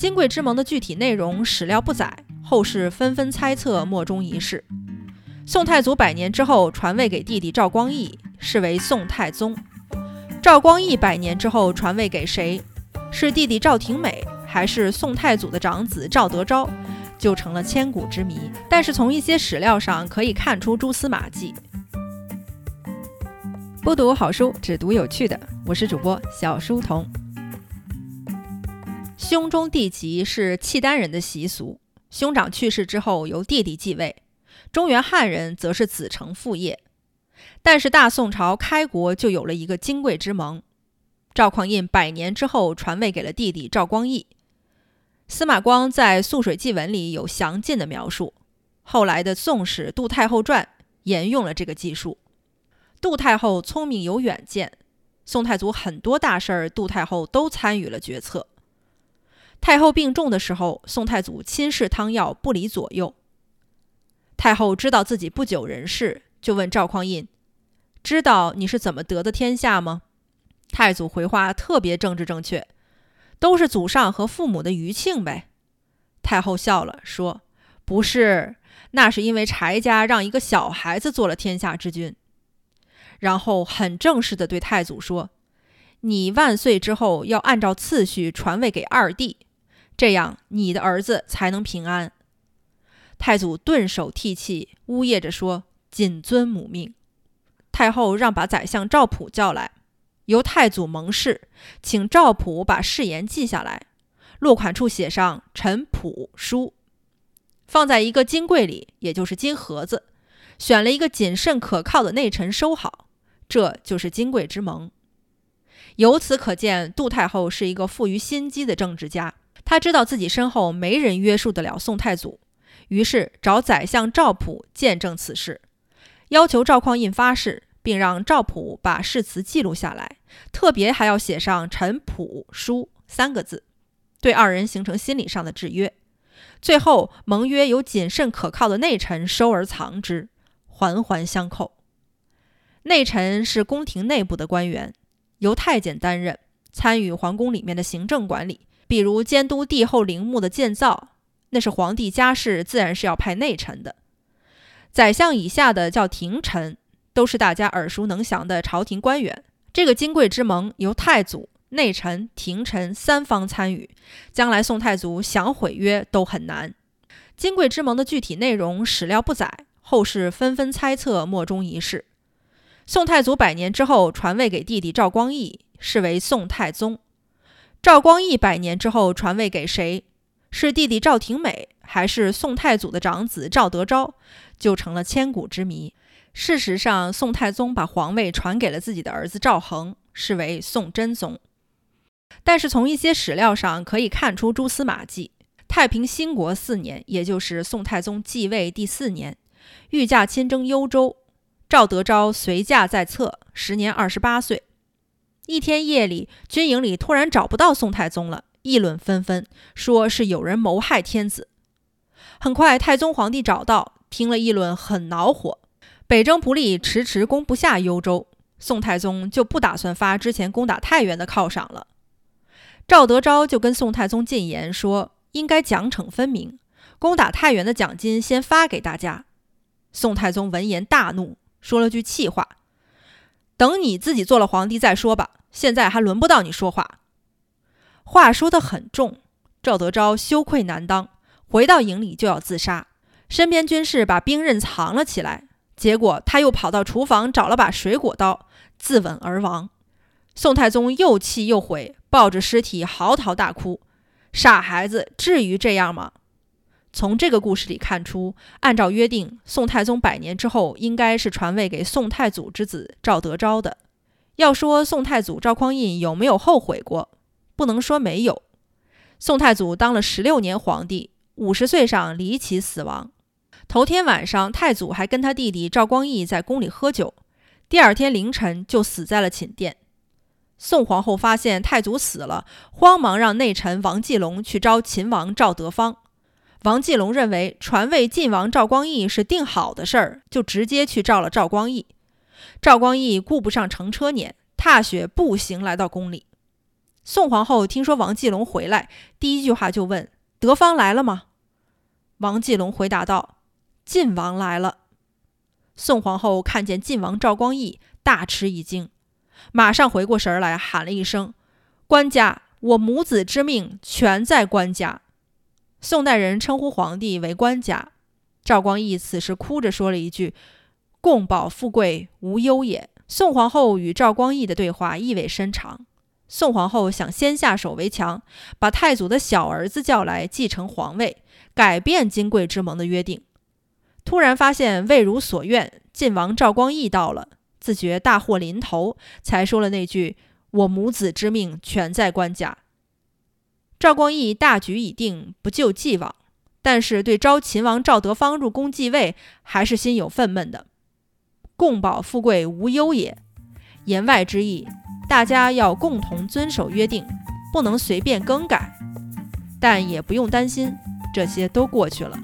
金匮之盟的具体内容史料不载，后世纷纷猜测，莫衷一是。宋太祖百年之后传位给弟弟赵光义，是为宋太宗。赵光义百年之后传位给谁？是弟弟赵廷美，还是宋太祖的长子赵德昭？就成了千古之谜。但是从一些史料上可以看出蛛丝马迹。不读好书，只读有趣的。我是主播小书童。兄终弟及是契丹人的习俗，兄长去世之后由弟弟继位。中原汉人则是子承父业。但是大宋朝开国就有了一个金匮之盟，赵匡胤百年之后传位给了弟弟赵光义。司马光在《素水记文》里有详尽的描述，后来的《宋史·杜太后传》沿用了这个技术。杜太后聪明有远见，宋太祖很多大事儿，杜太后都参与了决策。太后病重的时候，宋太祖亲视汤药，不离左右。太后知道自己不久人世，就问赵匡胤。知道你是怎么得的天下吗？太祖回话特别政治正确，都是祖上和父母的余庆呗。太后笑了，说：“不是，那是因为柴家让一个小孩子做了天下之君。”然后很正式的对太祖说：“你万岁之后要按照次序传位给二弟，这样你的儿子才能平安。”太祖顿首涕泣，呜咽着说：“谨遵母命。”太后让把宰相赵普叫来，由太祖蒙誓，请赵普把誓言记下来，落款处写上“陈普书”，放在一个金柜里，也就是金盒子，选了一个谨慎可靠的内臣收好，这就是金匮之盟。由此可见，杜太后是一个富于心机的政治家，他知道自己身后没人约束得了宋太祖，于是找宰相赵普见证此事。要求赵匡胤发誓，并让赵普把誓词记录下来，特别还要写上“陈普书”三个字，对二人形成心理上的制约。最后，盟约由谨慎可靠的内臣收而藏之，环环相扣。内臣是宫廷内部的官员，由太监担任，参与皇宫里面的行政管理，比如监督帝后陵墓的建造，那是皇帝家事，自然是要派内臣的。宰相以下的叫廷臣，都是大家耳熟能详的朝廷官员。这个金贵之盟由太祖、内臣、廷臣三方参与，将来宋太祖想毁约都很难。金贵之盟的具体内容史料不载，后世纷纷猜测，莫衷一是。宋太祖百年之后传位给弟弟赵光义，是为宋太宗。赵光义百年之后传位给谁？是弟弟赵廷美，还是宋太祖的长子赵德昭？就成了千古之谜。事实上，宋太宗把皇位传给了自己的儿子赵恒，是为宋真宗。但是从一些史料上可以看出蛛丝马迹。太平兴国四年，也就是宋太宗继位第四年，御驾亲征幽州，赵德昭随驾在侧，时年二十八岁。一天夜里，军营里突然找不到宋太宗了，议论纷纷，说是有人谋害天子。很快，太宗皇帝找到。听了议论，很恼火。北征不利，迟迟攻不下幽州，宋太宗就不打算发之前攻打太原的犒赏了。赵德昭就跟宋太宗进言说，应该奖惩分明，攻打太原的奖金先发给大家。宋太宗闻言大怒，说了句气话：“等你自己做了皇帝再说吧，现在还轮不到你说话。”话说得很重，赵德昭羞愧难当，回到营里就要自杀。身边军士把兵刃藏了起来，结果他又跑到厨房找了把水果刀，自刎而亡。宋太宗又气又悔，抱着尸体嚎啕大哭：“傻孩子，至于这样吗？”从这个故事里看出，按照约定，宋太宗百年之后应该是传位给宋太祖之子赵德昭的。要说宋太祖赵匡胤有没有后悔过，不能说没有。宋太祖当了十六年皇帝，五十岁上离奇死亡。头天晚上，太祖还跟他弟弟赵光义在宫里喝酒，第二天凌晨就死在了寝殿。宋皇后发现太祖死了，慌忙让内臣王继龙去招秦王赵德芳。王继龙认为传位晋王赵光义是定好的事儿，就直接去召了赵光义。赵光义顾不上乘车辇，踏雪步行来到宫里。宋皇后听说王继龙回来，第一句话就问：“德芳来了吗？”王继龙回答道：“晋王来了。”宋皇后看见晋王赵光义，大吃一惊，马上回过神来，喊了一声：“官家，我母子之命全在官家。”宋代人称呼皇帝为官家。赵光义此时哭着说了一句：“共保富贵无忧也。”宋皇后与赵光义的对话意味深长。宋皇后想先下手为强，把太祖的小儿子叫来继承皇位，改变金贵之盟的约定。突然发现未如所愿，晋王赵光义到了，自觉大祸临头，才说了那句：“我母子之命全在官家。”赵光义大局已定，不救继往，但是对招秦王赵德芳入宫继位，还是心有愤懑的。共保富贵无忧也，言外之意。大家要共同遵守约定，不能随便更改，但也不用担心，这些都过去了。